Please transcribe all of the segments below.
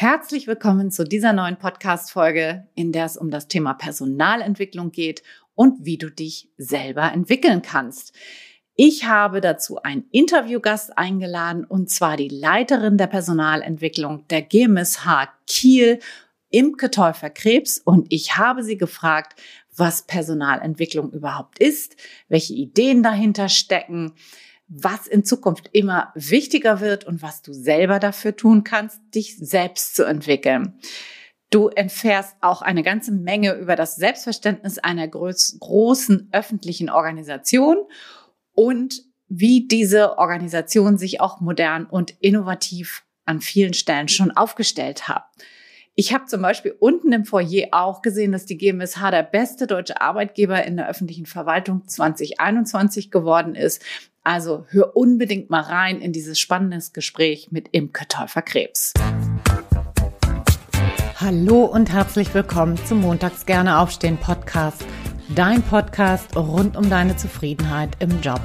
Herzlich willkommen zu dieser neuen Podcast-Folge, in der es um das Thema Personalentwicklung geht und wie du dich selber entwickeln kannst. Ich habe dazu einen Interviewgast eingeladen und zwar die Leiterin der Personalentwicklung der GMSH Kiel, Imke Täufer-Krebs und ich habe sie gefragt, was Personalentwicklung überhaupt ist, welche Ideen dahinter stecken, was in Zukunft immer wichtiger wird und was du selber dafür tun kannst, dich selbst zu entwickeln. Du entfährst auch eine ganze Menge über das Selbstverständnis einer groß, großen öffentlichen Organisation und wie diese Organisation sich auch modern und innovativ an vielen Stellen schon aufgestellt hat. Ich habe zum Beispiel unten im Foyer auch gesehen, dass die GMSH der beste deutsche Arbeitgeber in der öffentlichen Verwaltung 2021 geworden ist. Also hör unbedingt mal rein in dieses spannende Gespräch mit Imke Täufer-Krebs. Hallo und herzlich willkommen zum Montags gerne aufstehen Podcast. Dein Podcast rund um deine Zufriedenheit im Job.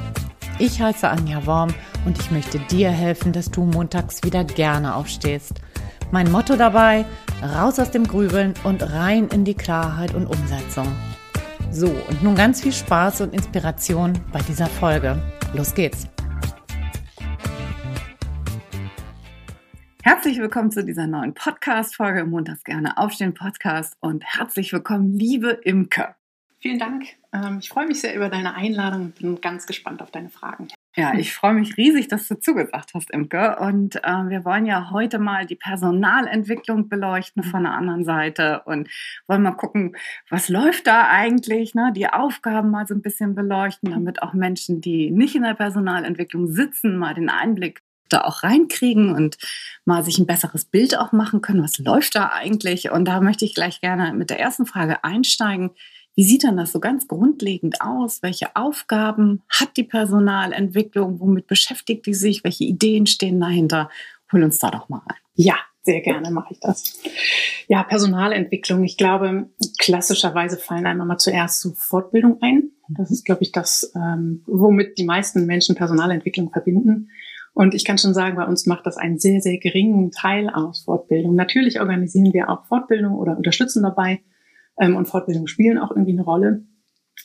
Ich heiße Anja Worm und ich möchte dir helfen, dass du montags wieder gerne aufstehst. Mein Motto dabei, raus aus dem Grübeln und rein in die Klarheit und Umsetzung. So, und nun ganz viel Spaß und Inspiration bei dieser Folge. Los geht's! Herzlich willkommen zu dieser neuen Podcast-Folge im Montags gerne aufstehen Podcast und herzlich willkommen, liebe Imke. Vielen Dank. Ähm, ich freue mich sehr über deine Einladung und bin ganz gespannt auf deine Fragen. Ja, ich freue mich riesig, dass du zugesagt hast, Imke. Und äh, wir wollen ja heute mal die Personalentwicklung beleuchten von der anderen Seite und wollen mal gucken, was läuft da eigentlich, ne? die Aufgaben mal so ein bisschen beleuchten, damit auch Menschen, die nicht in der Personalentwicklung sitzen, mal den Einblick da auch reinkriegen und mal sich ein besseres Bild auch machen können. Was läuft da eigentlich? Und da möchte ich gleich gerne mit der ersten Frage einsteigen. Wie sieht dann das so ganz grundlegend aus? Welche Aufgaben hat die Personalentwicklung? Womit beschäftigt die sich? Welche Ideen stehen dahinter? Hol uns da doch mal rein. Ja, sehr gerne mache ich das. Ja, Personalentwicklung. Ich glaube, klassischerweise fallen einem mal zuerst so Fortbildung ein. Das ist, glaube ich, das, ähm, womit die meisten Menschen Personalentwicklung verbinden. Und ich kann schon sagen, bei uns macht das einen sehr, sehr geringen Teil aus Fortbildung. Natürlich organisieren wir auch Fortbildung oder unterstützen dabei ähm, und Fortbildung spielen auch irgendwie eine Rolle.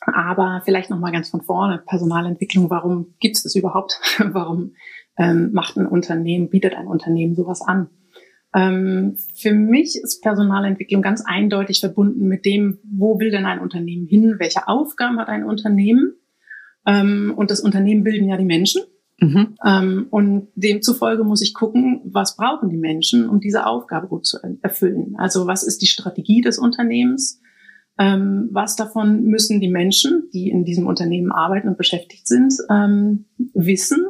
Aber vielleicht noch mal ganz von vorne Personalentwicklung. Warum gibt es das überhaupt? warum ähm, macht ein Unternehmen, bietet ein Unternehmen sowas an? Ähm, für mich ist Personalentwicklung ganz eindeutig verbunden mit dem, wo will denn ein Unternehmen hin? Welche Aufgaben hat ein Unternehmen? Ähm, und das Unternehmen bilden ja die Menschen. Mhm. Ähm, und demzufolge muss ich gucken, was brauchen die Menschen, um diese Aufgabe gut zu erfüllen. Also was ist die Strategie des Unternehmens? Ähm, was davon müssen die Menschen, die in diesem Unternehmen arbeiten und beschäftigt sind, ähm, wissen?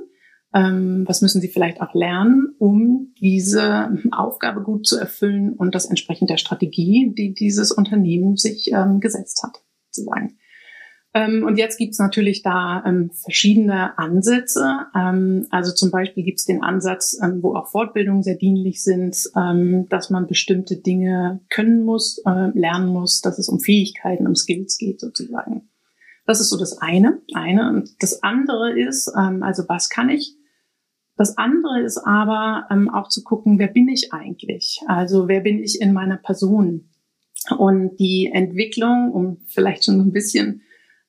Ähm, was müssen sie vielleicht auch lernen, um diese Aufgabe gut zu erfüllen und das entsprechend der Strategie, die dieses Unternehmen sich ähm, gesetzt hat, zu sagen. Ähm, und jetzt gibt's natürlich da ähm, verschiedene Ansätze. Ähm, also zum Beispiel gibt's den Ansatz, ähm, wo auch Fortbildungen sehr dienlich sind, ähm, dass man bestimmte Dinge können muss, äh, lernen muss, dass es um Fähigkeiten, um Skills geht sozusagen. Das ist so das eine. eine. Und das andere ist, ähm, also was kann ich? Das andere ist aber auch zu gucken, wer bin ich eigentlich? Also wer bin ich in meiner Person? Und die Entwicklung, um vielleicht schon ein bisschen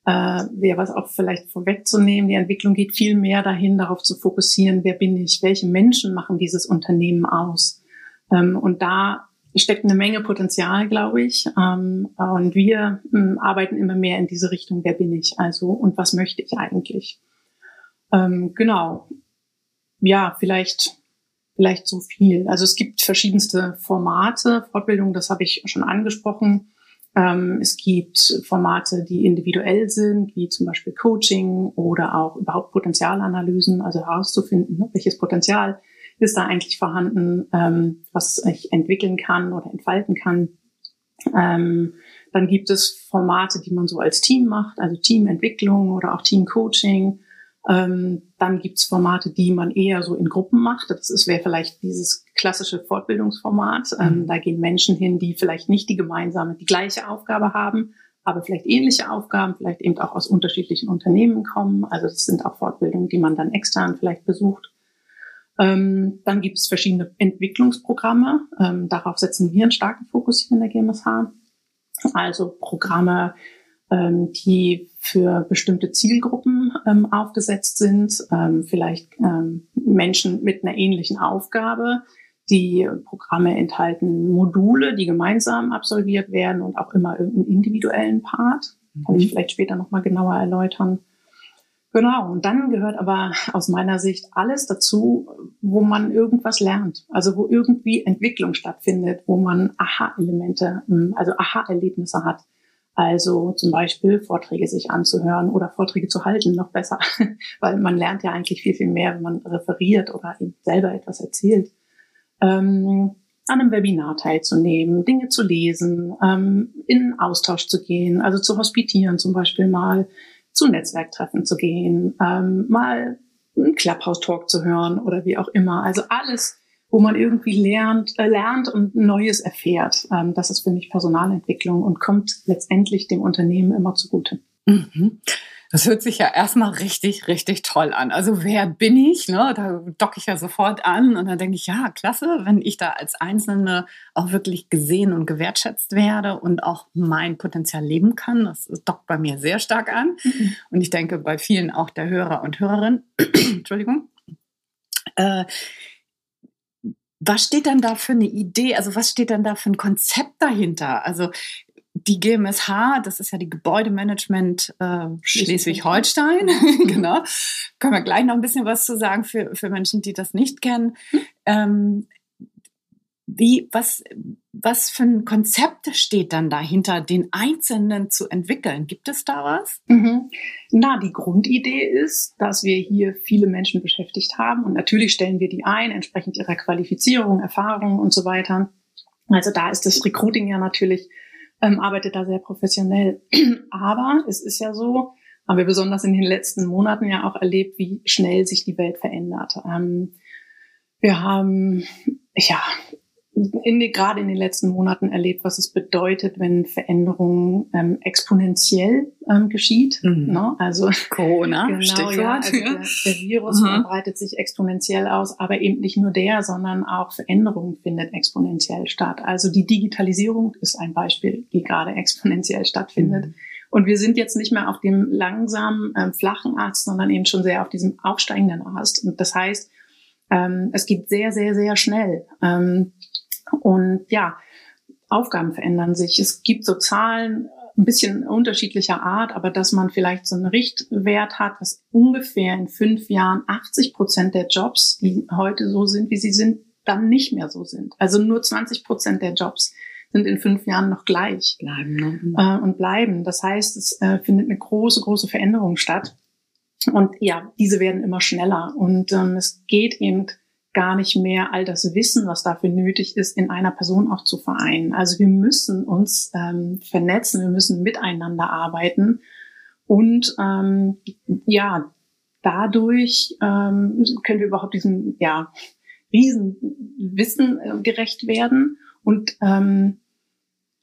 äh, wäre was auch vielleicht vorwegzunehmen. Die Entwicklung geht viel mehr dahin, darauf zu fokussieren, wer bin ich, welche Menschen machen dieses Unternehmen aus. Ähm, und da steckt eine Menge Potenzial, glaube ich. Ähm, und wir ähm, arbeiten immer mehr in diese Richtung, wer bin ich also und was möchte ich eigentlich. Ähm, genau. Ja, vielleicht vielleicht so viel. Also es gibt verschiedenste Formate, Fortbildung, das habe ich schon angesprochen. Ähm, es gibt Formate, die individuell sind, wie zum Beispiel Coaching oder auch überhaupt Potenzialanalysen, also herauszufinden, ne, welches Potenzial ist da eigentlich vorhanden, ähm, was ich entwickeln kann oder entfalten kann. Ähm, dann gibt es Formate, die man so als Team macht, also Teamentwicklung oder auch Teamcoaching. Ähm, dann gibt's Formate, die man eher so in Gruppen macht. Das wäre vielleicht dieses klassische Fortbildungsformat. Ähm, mhm. da gehen Menschen hin, die vielleicht nicht die gemeinsame, die gleiche Aufgabe haben, aber vielleicht ähnliche Aufgaben, vielleicht eben auch aus unterschiedlichen Unternehmen kommen. Also das sind auch Fortbildungen, die man dann extern vielleicht besucht. Ähm, dann gibt es verschiedene Entwicklungsprogramme. Ähm, darauf setzen wir einen starken Fokus hier in der GMSH. Also Programme, ähm, die für bestimmte Zielgruppen ähm, aufgesetzt sind, ähm, vielleicht ähm, Menschen mit einer ähnlichen Aufgabe. Die Programme enthalten Module, die gemeinsam absolviert werden und auch immer irgendeinen individuellen Part. Kann ich mhm. vielleicht später nochmal genauer erläutern. Genau, und dann gehört aber aus meiner Sicht alles dazu, wo man irgendwas lernt, also wo irgendwie Entwicklung stattfindet, wo man Aha-Elemente, hm, also Aha-Erlebnisse hat. Also zum Beispiel Vorträge sich anzuhören oder Vorträge zu halten, noch besser, weil man lernt ja eigentlich viel, viel mehr, wenn man referiert oder eben selber etwas erzählt. Ähm, an einem Webinar teilzunehmen, Dinge zu lesen, ähm, in Austausch zu gehen, also zu hospitieren zum Beispiel mal, zu Netzwerktreffen zu gehen, ähm, mal einen Clubhouse-Talk zu hören oder wie auch immer. Also alles, wo man irgendwie lernt, äh, lernt und Neues erfährt. Ähm, das ist für mich Personalentwicklung und kommt letztendlich dem Unternehmen immer zugute. Mhm. Das hört sich ja erstmal richtig, richtig toll an. Also wer bin ich? Ne? Da docke ich ja sofort an und dann denke ich, ja, klasse, wenn ich da als Einzelne auch wirklich gesehen und gewertschätzt werde und auch mein Potenzial leben kann. Das dockt bei mir sehr stark an. Mhm. Und ich denke bei vielen auch der Hörer und Hörerin. Entschuldigung. Äh, was steht dann da für eine Idee? Also was steht dann da für ein Konzept dahinter? Also die GMSH, das ist ja die Gebäudemanagement äh, Schleswig-Holstein, genau. Können wir gleich noch ein bisschen was zu sagen für, für Menschen, die das nicht kennen. Hm. Ähm, wie, was, was für ein Konzept steht dann dahinter, den Einzelnen zu entwickeln? Gibt es da was? Mhm. Na, die Grundidee ist, dass wir hier viele Menschen beschäftigt haben und natürlich stellen wir die ein, entsprechend ihrer Qualifizierung, Erfahrung und so weiter. Also da ist das Recruiting ja natürlich ähm, arbeitet da sehr professionell. Aber es ist ja so, haben wir besonders in den letzten Monaten ja auch erlebt, wie schnell sich die Welt verändert. Ähm, wir haben ja in gerade in den letzten Monaten erlebt, was es bedeutet, wenn Veränderung ähm, exponentiell ähm, geschieht. Mhm. Ne? Also Corona, genau, Stichwort. Ja, also der, der, Virus mhm. breitet sich exponentiell aus, aber eben nicht nur der, sondern auch Veränderung findet exponentiell statt. Also die Digitalisierung ist ein Beispiel, die gerade exponentiell stattfindet. Mhm. Und wir sind jetzt nicht mehr auf dem langsamen, ähm, flachen Ast, sondern eben schon sehr auf diesem aufsteigenden Ast. Und das heißt, ähm, es geht sehr, sehr, sehr schnell. Ähm, und ja, Aufgaben verändern sich. Es gibt so Zahlen, ein bisschen unterschiedlicher Art, aber dass man vielleicht so einen Richtwert hat, dass ungefähr in fünf Jahren 80 Prozent der Jobs, die heute so sind, wie sie sind, dann nicht mehr so sind. Also nur 20 Prozent der Jobs sind in fünf Jahren noch gleich bleiben ne? äh, und bleiben. Das heißt, es äh, findet eine große, große Veränderung statt. Und ja, diese werden immer schneller. Und ähm, es geht eben gar nicht mehr all das Wissen, was dafür nötig ist, in einer Person auch zu vereinen. Also wir müssen uns ähm, vernetzen, wir müssen miteinander arbeiten und ähm, ja, dadurch ähm, können wir überhaupt diesem ja, Riesenwissen äh, gerecht werden und ähm,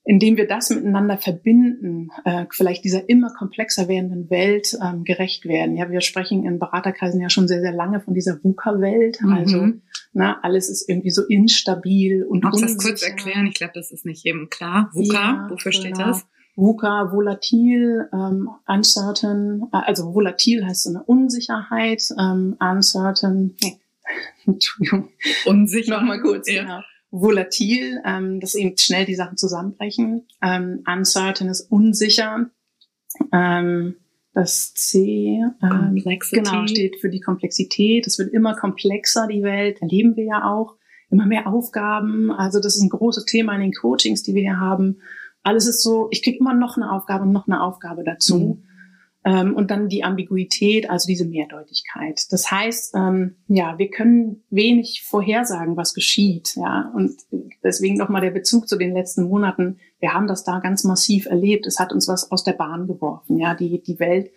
indem wir das miteinander verbinden, äh, vielleicht dieser immer komplexer werdenden Welt ähm, gerecht werden. Ja, wir sprechen in Beraterkreisen ja schon sehr, sehr lange von dieser VUCA-Welt. Mhm. Also na, alles ist irgendwie so instabil und Magst du das kurz erklären? Ich glaube, das ist nicht jedem klar. VUCA, ja, wofür genau. steht das? VUCA, volatil, ähm, uncertain, äh, also volatil heißt so eine Unsicherheit, ähm, uncertain, nee. Entschuldigung. Unsicher. Nochmal kurz, ja. genau volatil, ähm, dass eben schnell die Sachen zusammenbrechen. Ähm, uncertain ist unsicher. Ähm, das C ähm, genau, steht für die Komplexität. Es wird immer komplexer, die Welt. Erleben wir ja auch. Immer mehr Aufgaben. Also das ist ein großes Thema in den Coachings, die wir hier haben. Alles ist so, ich kriege immer noch eine Aufgabe und noch eine Aufgabe dazu. Mhm. Ähm, und dann die Ambiguität, also diese Mehrdeutigkeit. Das heißt, ähm, ja, wir können wenig vorhersagen, was geschieht. Ja, und deswegen nochmal der Bezug zu den letzten Monaten. Wir haben das da ganz massiv erlebt. Es hat uns was aus der Bahn geworfen. Ja, die, die Welt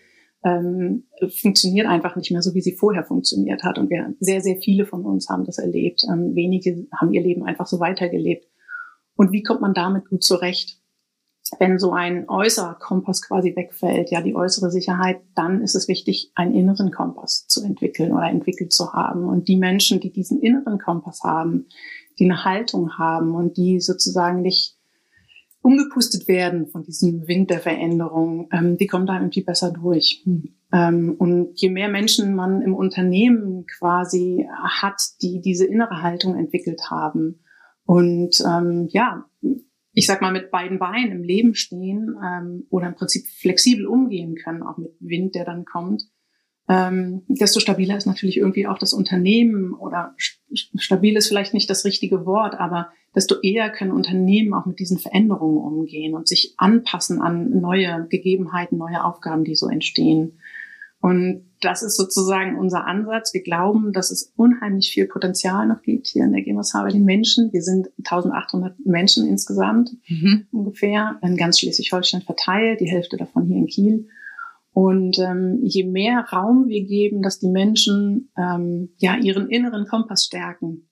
ähm, funktioniert einfach nicht mehr so, wie sie vorher funktioniert hat. Und wir, sehr, sehr viele von uns haben das erlebt. Ähm, wenige haben ihr Leben einfach so weitergelebt. Und wie kommt man damit gut zurecht? Wenn so ein äußerer Kompass quasi wegfällt, ja, die äußere Sicherheit, dann ist es wichtig, einen inneren Kompass zu entwickeln oder entwickelt zu haben. Und die Menschen, die diesen inneren Kompass haben, die eine Haltung haben und die sozusagen nicht umgepustet werden von diesem Wind der Veränderung, ähm, die kommen da irgendwie besser durch. Ähm, und je mehr Menschen man im Unternehmen quasi hat, die diese innere Haltung entwickelt haben und ähm, ja, ich sag mal, mit beiden Beinen im Leben stehen ähm, oder im Prinzip flexibel umgehen können, auch mit Wind, der dann kommt, ähm, desto stabiler ist natürlich irgendwie auch das Unternehmen oder stabil ist vielleicht nicht das richtige Wort, aber desto eher können Unternehmen auch mit diesen Veränderungen umgehen und sich anpassen an neue Gegebenheiten, neue Aufgaben, die so entstehen. Und das ist sozusagen unser Ansatz. Wir glauben, dass es unheimlich viel Potenzial noch gibt hier in der GMSH bei den Menschen. Wir sind 1800 Menschen insgesamt mhm. ungefähr, in ganz Schleswig-Holstein verteilt, die Hälfte davon hier in Kiel. Und ähm, je mehr Raum wir geben, dass die Menschen ähm, ja ihren inneren Kompass stärken,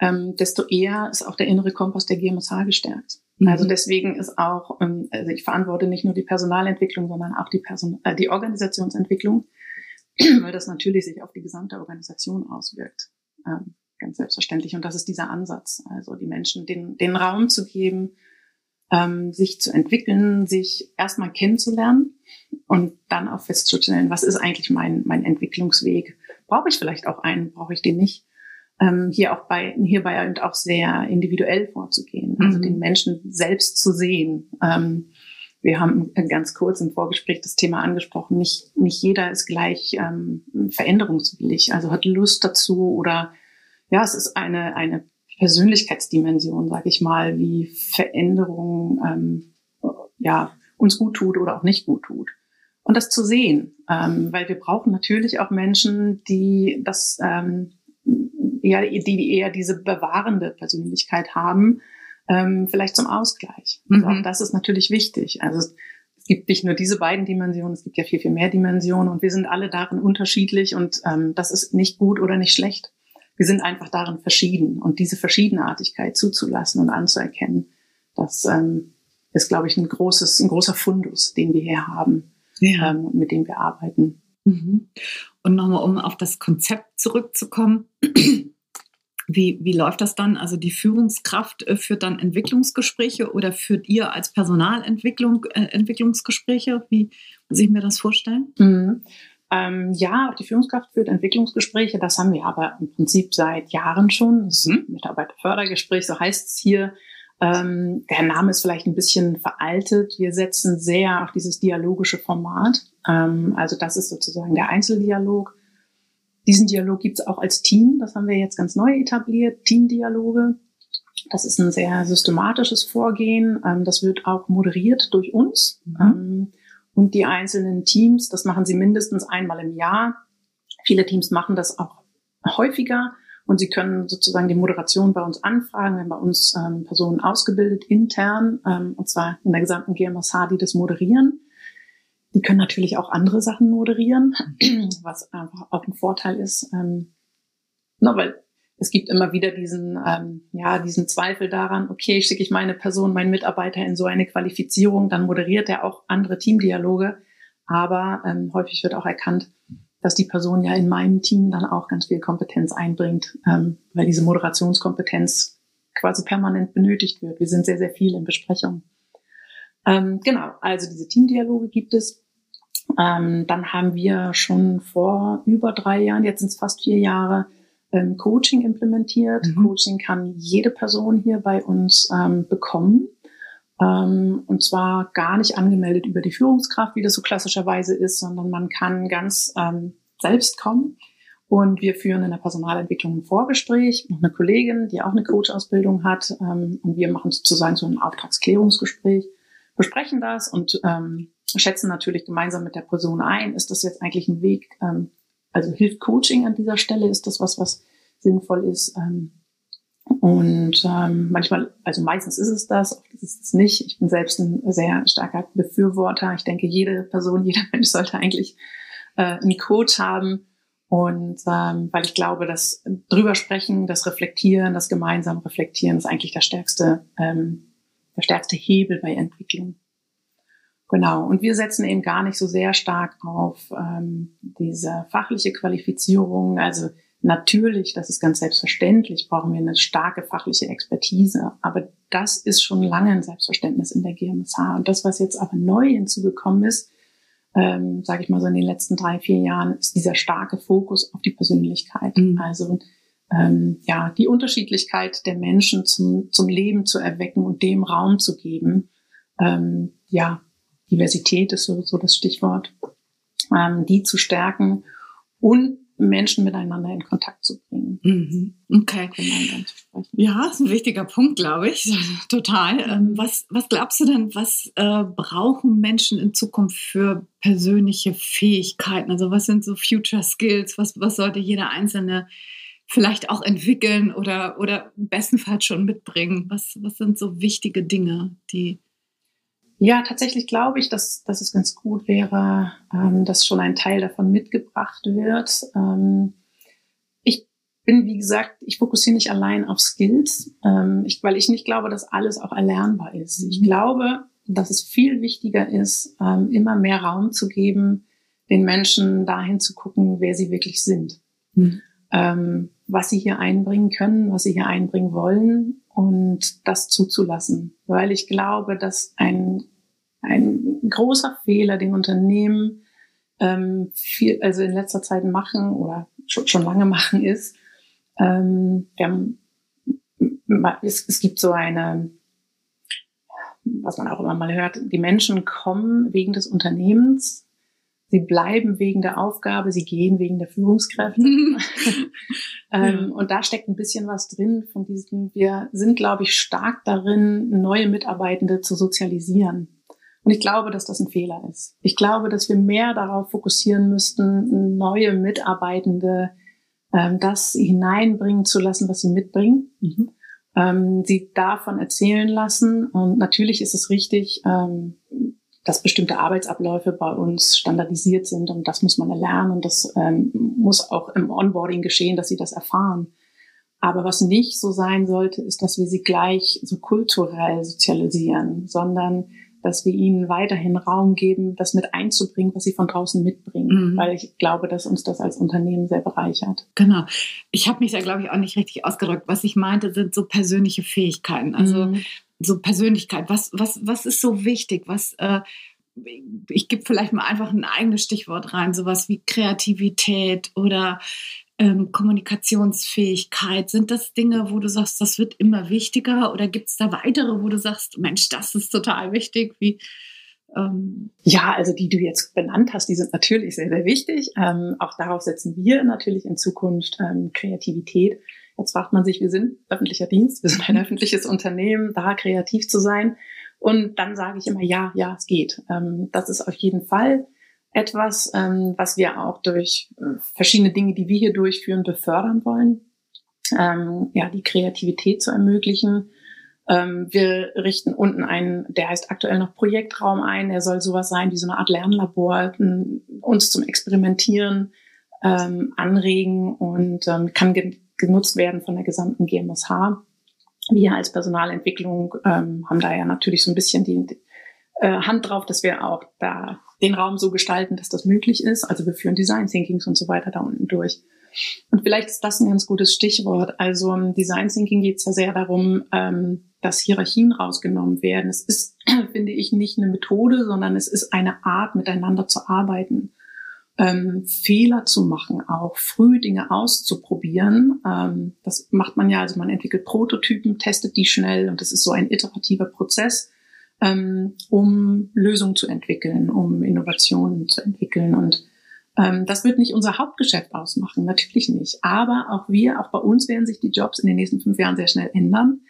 ähm, desto eher ist auch der innere Kompass der GMSH gestärkt. Mhm. Also deswegen ist auch, ähm, also ich verantworte nicht nur die Personalentwicklung, sondern auch die, Person äh, die Organisationsentwicklung, weil das natürlich sich auf die gesamte Organisation auswirkt. Ähm, ganz selbstverständlich. Und das ist dieser Ansatz, also die Menschen den, den Raum zu geben, ähm, sich zu entwickeln, sich erstmal kennenzulernen und dann auch festzustellen, was ist eigentlich mein, mein Entwicklungsweg? Brauche ich vielleicht auch einen, brauche ich den nicht? Ähm, hier auch bei, hierbei und auch sehr individuell vorzugehen, also mhm. den Menschen selbst zu sehen. Ähm, wir haben ganz kurz im Vorgespräch das Thema angesprochen. Nicht, nicht jeder ist gleich ähm, veränderungswillig, also hat Lust dazu oder ja, es ist eine, eine Persönlichkeitsdimension, sage ich mal, wie Veränderung ähm, ja, uns gut tut oder auch nicht gut tut. Und das zu sehen, ähm, weil wir brauchen natürlich auch Menschen, die das ähm, eher, die eher diese bewahrende Persönlichkeit haben, ähm, vielleicht zum Ausgleich. Also mhm. auch das ist natürlich wichtig. Also es, es gibt nicht nur diese beiden Dimensionen, es gibt ja viel, viel mehr Dimensionen und wir sind alle darin unterschiedlich und ähm, das ist nicht gut oder nicht schlecht. Wir sind einfach darin verschieden und diese Verschiedenartigkeit zuzulassen und anzuerkennen, das ähm, ist, glaube ich, ein großes, ein großer Fundus, den wir hier haben, ja. ähm, mit dem wir arbeiten. Mhm. Und nochmal, um auf das Konzept zurückzukommen. Wie, wie läuft das dann? Also die Führungskraft äh, führt dann Entwicklungsgespräche oder führt ihr als Personalentwicklung äh, Entwicklungsgespräche? Wie muss ich mir das vorstellen? Mhm. Ähm, ja, auch die Führungskraft führt Entwicklungsgespräche. Das haben wir aber im Prinzip seit Jahren schon. Das ist ein Mitarbeiterfördergespräch, so heißt es hier. Ähm, der Name ist vielleicht ein bisschen veraltet. Wir setzen sehr auf dieses dialogische Format. Ähm, also das ist sozusagen der Einzeldialog. Diesen Dialog gibt es auch als Team. Das haben wir jetzt ganz neu etabliert. Teamdialoge. Das ist ein sehr systematisches Vorgehen. Ähm, das wird auch moderiert durch uns. Mhm. Ähm, und die einzelnen Teams, das machen sie mindestens einmal im Jahr. Viele Teams machen das auch häufiger und sie können sozusagen die Moderation bei uns anfragen, wenn bei uns ähm, Personen ausgebildet intern, ähm, und zwar in der gesamten GMSH, die das moderieren. Die können natürlich auch andere Sachen moderieren, was einfach auch ein Vorteil ist, ähm, na, weil es gibt immer wieder diesen, ähm, ja, diesen Zweifel daran, okay, schicke ich meine Person, meinen Mitarbeiter in so eine Qualifizierung, dann moderiert er auch andere Teamdialoge. Aber ähm, häufig wird auch erkannt, dass die Person ja in meinem Team dann auch ganz viel Kompetenz einbringt, ähm, weil diese Moderationskompetenz quasi permanent benötigt wird. Wir sind sehr, sehr viel in Besprechungen. Ähm, genau, also diese Teamdialoge gibt es. Ähm, dann haben wir schon vor über drei Jahren, jetzt sind es fast vier Jahre, ähm, Coaching implementiert. Mhm. Coaching kann jede Person hier bei uns ähm, bekommen. Ähm, und zwar gar nicht angemeldet über die Führungskraft, wie das so klassischerweise ist, sondern man kann ganz ähm, selbst kommen. Und wir führen in der Personalentwicklung ein Vorgespräch. Noch eine Kollegin, die auch eine Coach-Ausbildung hat. Und wir machen sozusagen so ein Auftragsklärungsgespräch, besprechen das und ähm, schätzen natürlich gemeinsam mit der Person ein, ist das jetzt eigentlich ein Weg, ähm, also hilft Coaching an dieser Stelle? Ist das was, was sinnvoll ist? Ähm, und ähm, manchmal, also meistens ist es das, oft ist es nicht. Ich bin selbst ein sehr starker Befürworter. Ich denke, jede Person, jeder Mensch sollte eigentlich äh, einen Coach haben. Und ähm, weil ich glaube, dass drüber sprechen, das Reflektieren, das gemeinsam Reflektieren ist eigentlich der stärkste, ähm, der stärkste Hebel bei Entwicklung. Genau. Und wir setzen eben gar nicht so sehr stark auf ähm, diese fachliche Qualifizierung. Also natürlich, das ist ganz selbstverständlich, brauchen wir eine starke fachliche Expertise. Aber das ist schon lange ein Selbstverständnis in der GMSH. Und das, was jetzt aber neu hinzugekommen ist, ähm, sage ich mal so in den letzten drei, vier Jahren, ist dieser starke Fokus auf die Persönlichkeit. Mhm. Also ähm, ja, die Unterschiedlichkeit der Menschen zum, zum Leben zu erwecken und dem Raum zu geben. Ähm, ja, Diversität ist so, so das Stichwort, ähm, die zu stärken und Menschen miteinander in Kontakt zu bringen. Mhm. Okay. Ja, ist ein wichtiger Punkt, glaube ich. Total. Ähm, was, was glaubst du denn, was äh, brauchen Menschen in Zukunft für persönliche Fähigkeiten? Also was sind so Future Skills? Was, was sollte jeder Einzelne vielleicht auch entwickeln oder, oder bestenfalls schon mitbringen? Was, was sind so wichtige Dinge, die ja, tatsächlich glaube ich, dass, dass es ganz gut wäre, ähm, dass schon ein Teil davon mitgebracht wird. Ähm, ich bin, wie gesagt, ich fokussiere nicht allein auf Skills, ähm, ich, weil ich nicht glaube, dass alles auch erlernbar ist. Ich mhm. glaube, dass es viel wichtiger ist, ähm, immer mehr Raum zu geben, den Menschen dahin zu gucken, wer sie wirklich sind. Mhm. Ähm, was sie hier einbringen können, was sie hier einbringen wollen und das zuzulassen. Weil ich glaube, dass ein ein großer Fehler, den Unternehmen ähm, viel, also in letzter Zeit machen oder schon, schon lange machen, ist, ähm, haben, es, es gibt so eine, was man auch immer mal hört, die Menschen kommen wegen des Unternehmens, sie bleiben wegen der Aufgabe, sie gehen wegen der Führungskräfte. ähm, und da steckt ein bisschen was drin von diesem, wir sind, glaube ich, stark darin, neue Mitarbeitende zu sozialisieren. Und ich glaube, dass das ein Fehler ist. Ich glaube, dass wir mehr darauf fokussieren müssten, neue Mitarbeitende ähm, das hineinbringen zu lassen, was sie mitbringen. Mhm. Ähm, sie davon erzählen lassen. Und natürlich ist es richtig, ähm, dass bestimmte Arbeitsabläufe bei uns standardisiert sind und das muss man erlernen und das ähm, muss auch im Onboarding geschehen, dass sie das erfahren. Aber was nicht so sein sollte, ist, dass wir sie gleich so kulturell sozialisieren, sondern dass wir ihnen weiterhin Raum geben, das mit einzubringen, was sie von draußen mitbringen, mhm. weil ich glaube, dass uns das als Unternehmen sehr bereichert. Genau. Ich habe mich da, glaube ich, auch nicht richtig ausgedrückt. Was ich meinte, sind so persönliche Fähigkeiten. Also mhm. So Persönlichkeit. Was, was, was ist so wichtig? Was äh, ich gebe vielleicht mal einfach ein eigenes Stichwort rein, sowas wie Kreativität oder ähm, Kommunikationsfähigkeit? Sind das Dinge, wo du sagst, das wird immer wichtiger? Oder gibt es da weitere, wo du sagst, Mensch, das ist total wichtig? Wie, ähm ja, also die du jetzt benannt hast, die sind natürlich sehr, sehr wichtig. Ähm, auch darauf setzen wir natürlich in Zukunft ähm, Kreativität. Jetzt fragt man sich, wir sind öffentlicher Dienst, wir sind ein öffentliches Unternehmen, da kreativ zu sein. Und dann sage ich immer, ja, ja, es geht. Ähm, das ist auf jeden Fall etwas, ähm, was wir auch durch äh, verschiedene Dinge, die wir hier durchführen, befördern wollen. Ähm, ja, die Kreativität zu ermöglichen. Wir richten unten einen, der heißt aktuell noch Projektraum ein. Der soll sowas sein wie so eine Art Lernlabor, uns zum Experimentieren anregen und kann genutzt werden von der gesamten GMSH. Wir als Personalentwicklung ähm, haben da ja natürlich so ein bisschen die, äh, Hand drauf, dass wir auch da den Raum so gestalten, dass das möglich ist. Also wir führen Design Thinkings und so weiter da unten durch. Und vielleicht ist das ein ganz gutes Stichwort. Also im Design Thinking geht es ja sehr darum, ähm, dass Hierarchien rausgenommen werden. Es ist, finde ich, nicht eine Methode, sondern es ist eine Art, miteinander zu arbeiten. Ähm, Fehler zu machen, auch früh Dinge auszuprobieren. Ähm, das macht man ja, also man entwickelt Prototypen, testet die schnell und das ist so ein iterativer Prozess ähm, um Lösungen zu entwickeln, um Innovationen zu entwickeln. Und ähm, das wird nicht unser Hauptgeschäft ausmachen, natürlich nicht. Aber auch wir, auch bei uns werden sich die Jobs in den nächsten fünf Jahren sehr schnell ändern.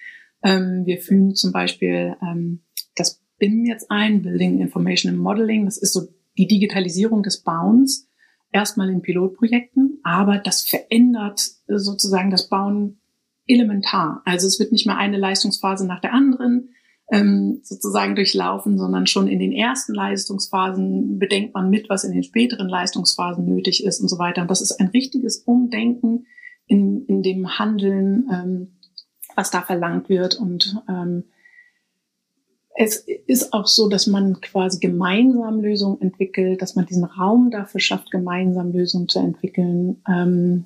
Ähm, wir fühlen zum Beispiel ähm, das BIM jetzt ein, Building Information and Modeling. Das ist so die Digitalisierung des Bauens. Erstmal in Pilotprojekten, aber das verändert sozusagen das Bauen elementar. Also es wird nicht mehr eine Leistungsphase nach der anderen ähm, sozusagen durchlaufen, sondern schon in den ersten Leistungsphasen bedenkt man mit, was in den späteren Leistungsphasen nötig ist und so weiter. Und das ist ein richtiges Umdenken in, in dem Handeln, ähm, was da verlangt wird. Und ähm, es ist auch so, dass man quasi gemeinsam Lösungen entwickelt, dass man diesen Raum dafür schafft, gemeinsam Lösungen zu entwickeln. Ähm,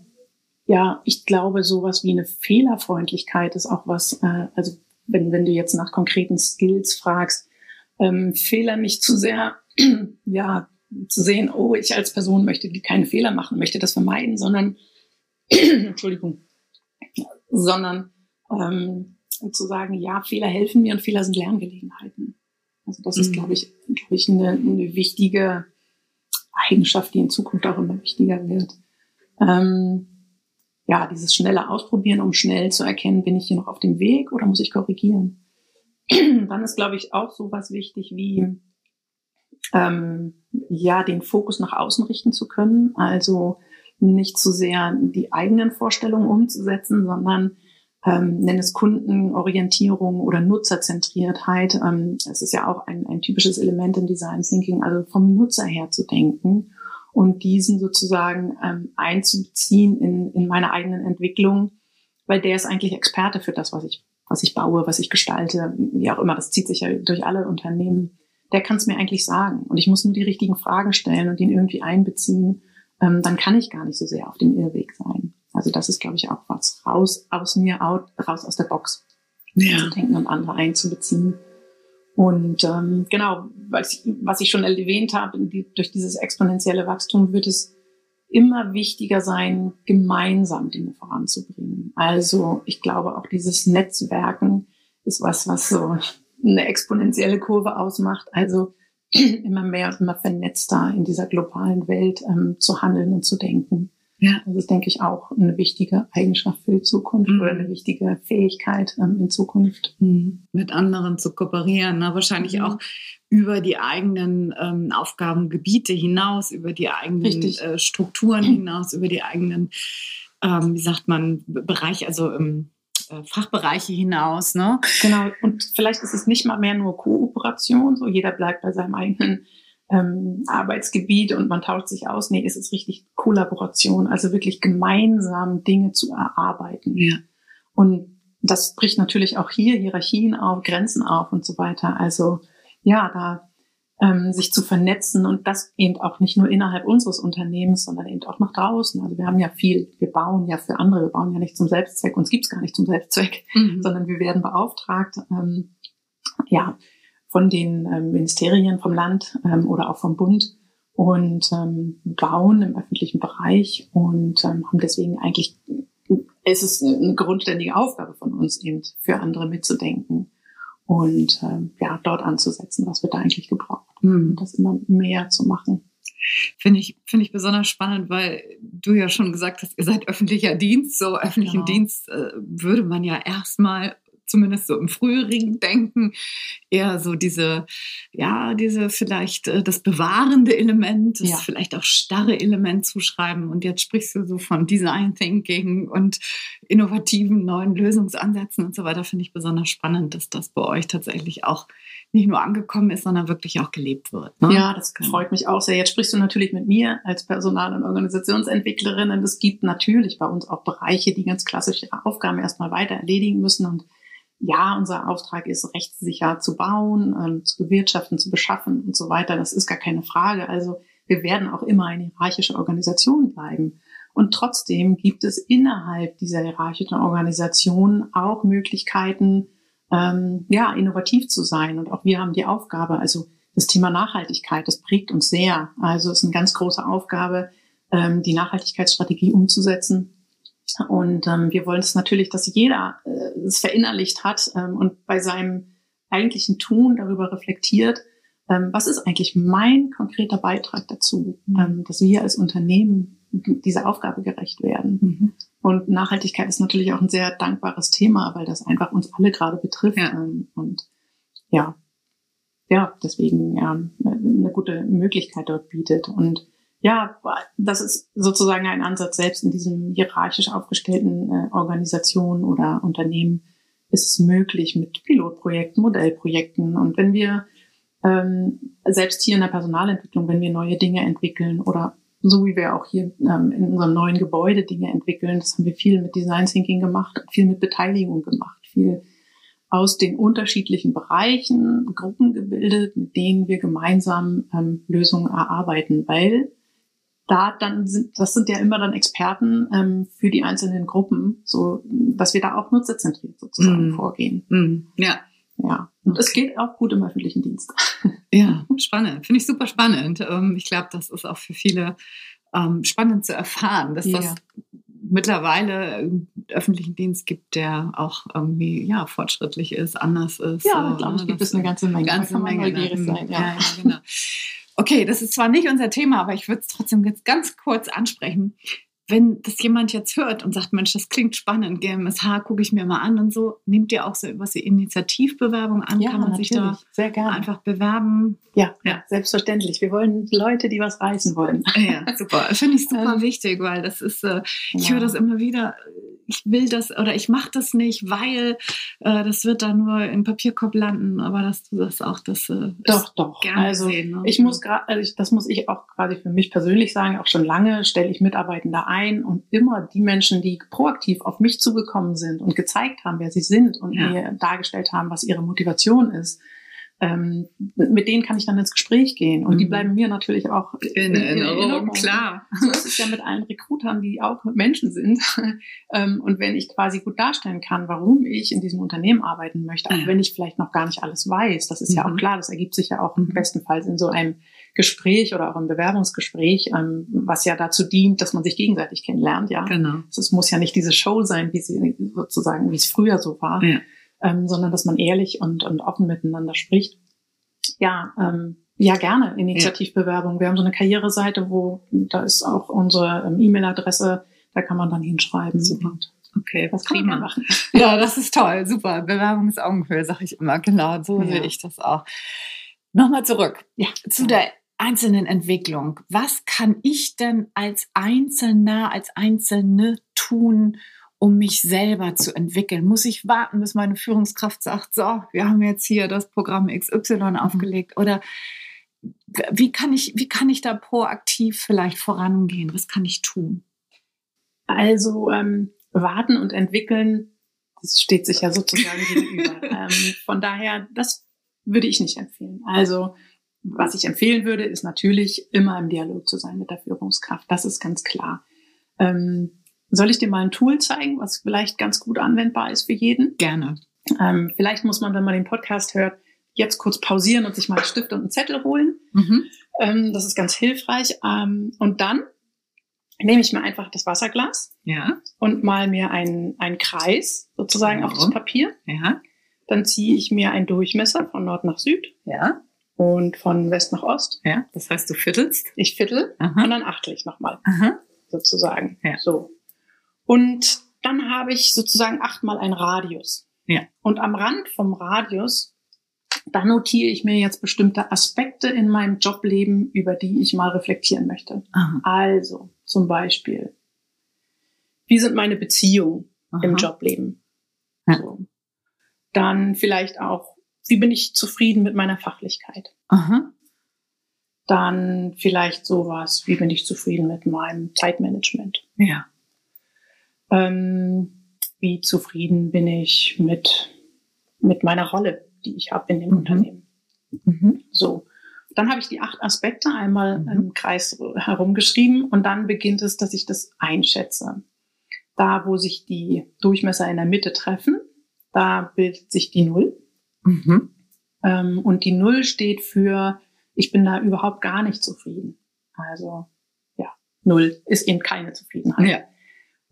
ja, ich glaube, sowas wie eine Fehlerfreundlichkeit ist auch was, äh, also wenn, wenn du jetzt nach konkreten Skills fragst, ähm, Fehler nicht zu sehr, ja, zu sehen, oh, ich als Person möchte die keine Fehler machen, möchte das vermeiden, sondern, Entschuldigung, sondern ähm, zu sagen, ja, Fehler helfen mir und Fehler sind Lerngelegenheiten. Also das mhm. ist, glaube ich, glaube ich, eine, eine wichtige Eigenschaft, die in Zukunft auch immer wichtiger wird. Ähm, ja, dieses schnelle Ausprobieren, um schnell zu erkennen, bin ich hier noch auf dem Weg oder muss ich korrigieren? Dann ist, glaube ich, auch so was wichtig wie ähm, ja den Fokus nach außen richten zu können. Also nicht zu sehr die eigenen Vorstellungen umzusetzen, sondern ähm, nenn es Kundenorientierung oder Nutzerzentriertheit. Ähm, es ist ja auch ein, ein typisches Element im Design Thinking, also vom Nutzer her zu denken und diesen sozusagen ähm, einzubeziehen in, in meine eigenen Entwicklung, weil der ist eigentlich Experte für das, was ich, was ich baue, was ich gestalte, wie auch immer. Das zieht sich ja durch alle Unternehmen. Der kann es mir eigentlich sagen und ich muss nur die richtigen Fragen stellen und ihn irgendwie einbeziehen. Ähm, dann kann ich gar nicht so sehr auf dem Irrweg sein. Also das ist, glaube ich, auch was raus aus mir, out, raus aus der Box ja. zu denken und andere einzubeziehen. Und ähm, genau, was ich, was ich schon erwähnt habe, die, durch dieses exponentielle Wachstum wird es immer wichtiger sein, gemeinsam Dinge voranzubringen. Also ich glaube, auch dieses Netzwerken ist was, was so eine exponentielle Kurve ausmacht. Also immer mehr und immer vernetzter in dieser globalen Welt ähm, zu handeln und zu denken. Ja. Das ist, denke ich, auch eine wichtige Eigenschaft für die Zukunft mhm. oder eine wichtige Fähigkeit ähm, in Zukunft. Mhm. Mit anderen zu kooperieren, ne? wahrscheinlich mhm. auch über die eigenen ähm, Aufgabengebiete hinaus, über die eigenen äh, Strukturen hinaus, über die eigenen, ähm, wie sagt man, Bereiche, also ähm, äh, Fachbereiche hinaus. Ne? Genau, und vielleicht ist es nicht mal mehr nur Kooperation, so jeder bleibt bei seinem eigenen ähm, Arbeitsgebiet und man tauscht sich aus. Nee, es ist richtig Kollaboration, also wirklich gemeinsam Dinge zu erarbeiten. Ja. Und das bricht natürlich auch hier Hierarchien auf, Grenzen auf und so weiter. Also ja, da ähm, sich zu vernetzen und das eben auch nicht nur innerhalb unseres Unternehmens, sondern eben auch nach draußen. Also wir haben ja viel, wir bauen ja für andere, wir bauen ja nicht zum Selbstzweck, uns gibt's gar nicht zum Selbstzweck, mhm. sondern wir werden beauftragt, ähm, ja, von den ähm, Ministerien vom Land ähm, oder auch vom Bund und ähm, bauen im öffentlichen Bereich und haben deswegen eigentlich, es ist eine grundständige Aufgabe von uns eben für andere mitzudenken und ja, dort anzusetzen, was wird da eigentlich gebraucht, mhm. das immer mehr zu machen. Finde ich, finde ich besonders spannend, weil du ja schon gesagt hast, ihr seid öffentlicher Dienst. So öffentlichen genau. Dienst äh, würde man ja erstmal zumindest so im früheren Denken, eher so diese, ja, diese vielleicht äh, das bewahrende Element, das ja. vielleicht auch starre Element zuschreiben. Und jetzt sprichst du so von Design Thinking und innovativen neuen Lösungsansätzen und so weiter. Finde ich besonders spannend, dass das bei euch tatsächlich auch nicht nur angekommen ist, sondern wirklich auch gelebt wird. Ne? Ja, das freut mich auch sehr. Jetzt sprichst du natürlich mit mir als Personal- und Organisationsentwicklerin. Und es gibt natürlich bei uns auch Bereiche, die ganz klassisch ihre Aufgaben erstmal weiter erledigen müssen und ja, unser Auftrag ist, rechtssicher zu bauen, ähm, zu bewirtschaften, zu beschaffen und so weiter. Das ist gar keine Frage. Also wir werden auch immer eine hierarchische Organisation bleiben. Und trotzdem gibt es innerhalb dieser hierarchischen Organisation auch Möglichkeiten, ähm, ja, innovativ zu sein. Und auch wir haben die Aufgabe, also das Thema Nachhaltigkeit, das prägt uns sehr. Also es ist eine ganz große Aufgabe, ähm, die Nachhaltigkeitsstrategie umzusetzen und ähm, wir wollen es natürlich, dass jeder äh, es verinnerlicht hat ähm, und bei seinem eigentlichen Tun darüber reflektiert, ähm, was ist eigentlich mein konkreter Beitrag dazu, mhm. ähm, dass wir als Unternehmen dieser Aufgabe gerecht werden. Mhm. Und Nachhaltigkeit ist natürlich auch ein sehr dankbares Thema, weil das einfach uns alle gerade betrifft. Ja. Ähm, und ja, ja, deswegen ja, eine gute Möglichkeit dort bietet. Und ja, das ist sozusagen ein Ansatz, selbst in diesem hierarchisch aufgestellten äh, Organisationen oder Unternehmen ist es möglich mit Pilotprojekten, Modellprojekten. Und wenn wir ähm, selbst hier in der Personalentwicklung, wenn wir neue Dinge entwickeln oder so wie wir auch hier ähm, in unserem neuen Gebäude Dinge entwickeln, das haben wir viel mit Design Thinking gemacht, viel mit Beteiligung gemacht, viel aus den unterschiedlichen Bereichen Gruppen gebildet, mit denen wir gemeinsam ähm, Lösungen erarbeiten, weil da dann sind, das sind ja immer dann Experten ähm, für die einzelnen Gruppen, so dass wir da auch nutzerzentriert sozusagen mm. vorgehen. Mm. Ja. Ja. Und es geht auch gut im öffentlichen Dienst. Ja, spannend. Finde ich super spannend. Ähm, ich glaube, das ist auch für viele ähm, spannend zu erfahren, dass ja. das mittlerweile einen öffentlichen Dienst gibt, der auch irgendwie ja fortschrittlich ist, anders ist. Ja, glaube ich, gibt es eine ganze Menge. Ganze Menge. Ne? Sein, ja. ja, ja genau. Okay, das ist zwar nicht unser Thema, aber ich würde es trotzdem jetzt ganz kurz ansprechen wenn das jemand jetzt hört und sagt, Mensch, das klingt spannend, GMSH gucke ich mir mal an und so, nehmt ihr auch so was die Initiativbewerbung an? Ja, Kann man natürlich. sich da sehr gerne. einfach bewerben? Ja, ja, selbstverständlich. Wir wollen Leute, die was reißen wollen. Ja, super. Finde ich super wichtig, weil das ist, äh, ich ja. höre das immer wieder, ich will das oder ich mache das nicht, weil äh, das wird dann nur im Papierkorb landen, aber dass du das auch das äh, doch doch also sehen, ne? ich muss gerade also das muss ich auch gerade für mich persönlich sagen auch schon lange stelle ich Mitarbeitende ein und immer die Menschen die proaktiv auf mich zugekommen sind und gezeigt haben wer sie sind und ja. mir dargestellt haben was ihre Motivation ist ähm, mit denen kann ich dann ins Gespräch gehen. Und mhm. die bleiben mir natürlich auch in, in, in Erinnerung. Klar. So ist es ja mit allen Rekrutern, die auch Menschen sind. ähm, und wenn ich quasi gut darstellen kann, warum ich in diesem Unternehmen arbeiten möchte, auch wenn ich vielleicht noch gar nicht alles weiß, das ist mhm. ja auch mhm. klar, das ergibt sich ja auch mhm. bestenfalls in so einem Gespräch oder auch im Bewerbungsgespräch, ähm, was ja dazu dient, dass man sich gegenseitig kennenlernt, ja. Genau. Es muss ja nicht diese Show sein, wie sie sozusagen, wie es früher so war. Ja ähm, sondern dass man ehrlich und, und offen miteinander spricht. Ja, ähm, ja, gerne Initiativbewerbung. Wir haben so eine Karriereseite, wo da ist auch unsere ähm, E-Mail-Adresse, da kann man dann hinschreiben. Super. Okay, was kann man machen? Ja, das ist toll, super. Bewerbung ist Augenhöhe, sage ich immer. Genau, so ja. sehe ich das auch. Nochmal zurück ja, zu der einzelnen Entwicklung. Was kann ich denn als Einzelner, als Einzelne tun, um mich selber zu entwickeln? Muss ich warten, bis meine Führungskraft sagt, so, wir haben jetzt hier das Programm XY mhm. aufgelegt? Oder wie kann ich, wie kann ich da proaktiv vielleicht vorangehen? Was kann ich tun? Also ähm, warten und entwickeln, das steht sich ja sozusagen gegenüber. Ähm, von daher, das würde ich nicht empfehlen. Also was ich empfehlen würde, ist natürlich immer im Dialog zu sein mit der Führungskraft. Das ist ganz klar. Ähm, soll ich dir mal ein Tool zeigen, was vielleicht ganz gut anwendbar ist für jeden? Gerne. Ähm, vielleicht muss man, wenn man den Podcast hört, jetzt kurz pausieren und sich mal einen Stift und einen Zettel holen. Mhm. Ähm, das ist ganz hilfreich. Ähm, und dann nehme ich mir einfach das Wasserglas ja. und mal mir einen, einen Kreis sozusagen ja. auf das Papier. Ja. Dann ziehe ich mir einen Durchmesser von Nord nach Süd. Ja. Und von West nach Ost. Ja. Das heißt, du viertelst? Ich viertel Aha. und dann achtel ich nochmal. Sozusagen. Ja. So. Und dann habe ich sozusagen achtmal einen Radius. Ja. Und am Rand vom Radius, da notiere ich mir jetzt bestimmte Aspekte in meinem Jobleben, über die ich mal reflektieren möchte. Aha. Also zum Beispiel, wie sind meine Beziehungen Aha. im Jobleben? Ja. So. Dann vielleicht auch, wie bin ich zufrieden mit meiner Fachlichkeit? Aha. Dann vielleicht sowas, wie bin ich zufrieden mit meinem Zeitmanagement? Ja. Ähm, wie zufrieden bin ich mit, mit meiner Rolle, die ich habe in dem mhm. Unternehmen. Mhm. So. Dann habe ich die acht Aspekte einmal mhm. im Kreis herumgeschrieben und dann beginnt es, dass ich das einschätze. Da, wo sich die Durchmesser in der Mitte treffen, da bildet sich die Null. Mhm. Ähm, und die Null steht für, ich bin da überhaupt gar nicht zufrieden. Also, ja, Null ist eben keine Zufriedenheit. Ja.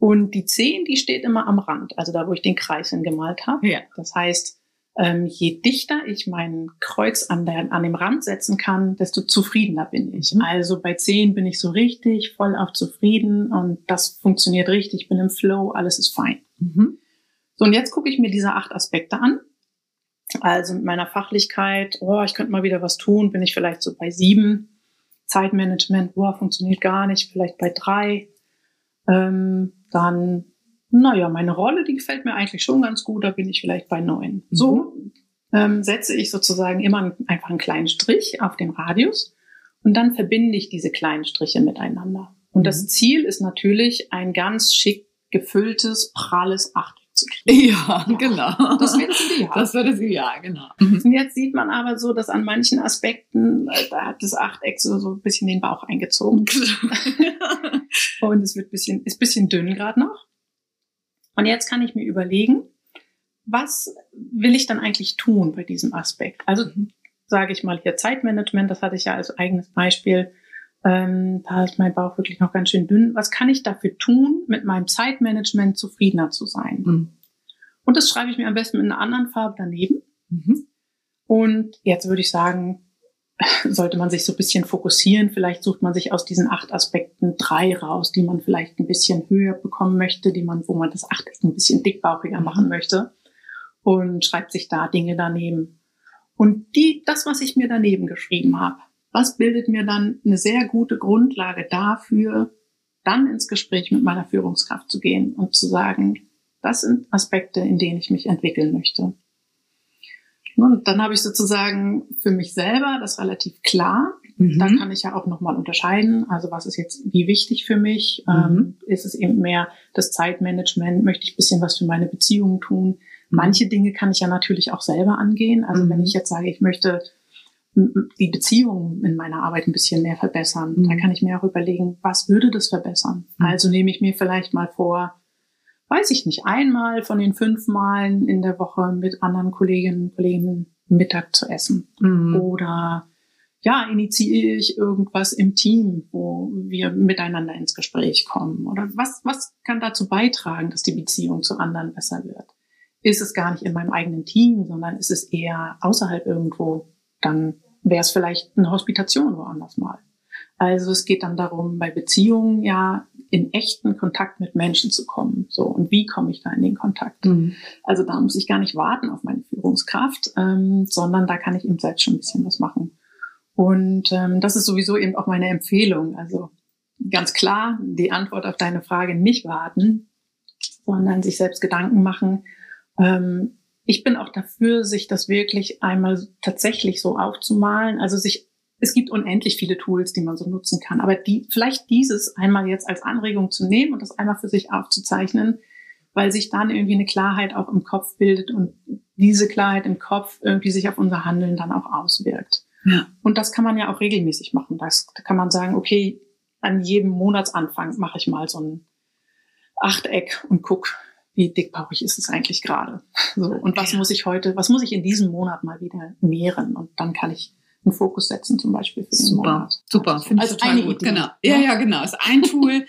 Und die 10, die steht immer am Rand, also da, wo ich den Kreis hingemalt habe. Ja. Das heißt, ähm, je dichter ich mein Kreuz an, der, an dem Rand setzen kann, desto zufriedener bin ich. Mhm. Also bei 10 bin ich so richtig voll auf zufrieden und das funktioniert richtig, ich bin im Flow, alles ist fein. Mhm. So, und jetzt gucke ich mir diese acht Aspekte an. Also mit meiner Fachlichkeit, oh, ich könnte mal wieder was tun, bin ich vielleicht so bei sieben. Zeitmanagement, boah, funktioniert gar nicht, vielleicht bei drei. Ähm, dann, naja, meine Rolle, die gefällt mir eigentlich schon ganz gut, da bin ich vielleicht bei neun. Mhm. So ähm, setze ich sozusagen immer einfach einen kleinen Strich auf den Radius und dann verbinde ich diese kleinen Striche miteinander. Und mhm. das Ziel ist natürlich ein ganz schick gefülltes, pralles Achteck zu kriegen. Ja, genau. Das wäre das Ideal. Das wäre das Ideal, genau. Und jetzt sieht man aber so, dass an manchen Aspekten, äh, da hat das Achteck so, so ein bisschen den Bauch eingezogen. Und es wird bisschen, ist bisschen dünn gerade noch. Und jetzt kann ich mir überlegen, was will ich dann eigentlich tun bei diesem Aspekt? Also sage ich mal hier Zeitmanagement, das hatte ich ja als eigenes Beispiel. Ähm, da ist mein Bauch wirklich noch ganz schön dünn. Was kann ich dafür tun, mit meinem Zeitmanagement zufriedener zu sein? Mhm. Und das schreibe ich mir am besten mit einer anderen Farbe daneben. Mhm. Und jetzt würde ich sagen, sollte man sich so ein bisschen fokussieren. Vielleicht sucht man sich aus diesen acht Aspekten drei raus, die man vielleicht ein bisschen höher bekommen möchte, die man, wo man das Achteck ein bisschen dickbauchiger machen möchte und schreibt sich da Dinge daneben. Und die, das, was ich mir daneben geschrieben habe, was bildet mir dann eine sehr gute Grundlage dafür, dann ins Gespräch mit meiner Führungskraft zu gehen und zu sagen, das sind Aspekte, in denen ich mich entwickeln möchte. Und dann habe ich sozusagen für mich selber das relativ klar. Mhm. Da kann ich ja auch nochmal unterscheiden. Also was ist jetzt wie wichtig für mich? Mhm. Ähm, ist es eben mehr das Zeitmanagement? Möchte ich ein bisschen was für meine Beziehungen tun? Manche Dinge kann ich ja natürlich auch selber angehen. Also Mhm. wenn ich jetzt sage, ich möchte die Beziehung in meiner Arbeit ein bisschen mehr verbessern, Mhm. dann kann ich mir auch überlegen, was würde das verbessern? Mhm. Also nehme ich mir vielleicht mal vor, weiß ich nicht, einmal von den fünf Malen in der Woche mit anderen Kolleginnen und Kollegen Mittag zu essen. Mhm. Oder ja, initiiere ich irgendwas im Team, wo wir miteinander ins Gespräch kommen? Oder was, was kann dazu beitragen, dass die Beziehung zu anderen besser wird? Ist es gar nicht in meinem eigenen Team, sondern ist es eher außerhalb irgendwo? Dann wäre es vielleicht eine Hospitation woanders mal. Also es geht dann darum, bei Beziehungen ja in echten Kontakt mit Menschen zu kommen. So, und wie komme ich da in den Kontakt? Mhm. Also da muss ich gar nicht warten auf meine Führungskraft, ähm, sondern da kann ich eben selbst schon ein bisschen was machen. Und ähm, das ist sowieso eben auch meine Empfehlung. Also ganz klar, die Antwort auf deine Frage nicht warten, sondern sich selbst Gedanken machen. Ähm, ich bin auch dafür, sich das wirklich einmal tatsächlich so aufzumalen. Also sich, es gibt unendlich viele Tools, die man so nutzen kann. Aber die, vielleicht dieses einmal jetzt als Anregung zu nehmen und das einmal für sich aufzuzeichnen, weil sich dann irgendwie eine Klarheit auch im Kopf bildet und diese Klarheit im Kopf irgendwie sich auf unser Handeln dann auch auswirkt. Ja. Und das kann man ja auch regelmäßig machen. Das, da kann man sagen, okay, an jedem Monatsanfang mache ich mal so ein Achteck und guck, wie dickbauchig ist es eigentlich gerade. So, und was muss ich heute, was muss ich in diesem Monat mal wieder nähren? Und dann kann ich einen Fokus setzen, zum Beispiel für den Super, Monat. super, Also, finde ich als total eine gut. Idee. Genau. Ja, ja, genau. Ist ein Tool,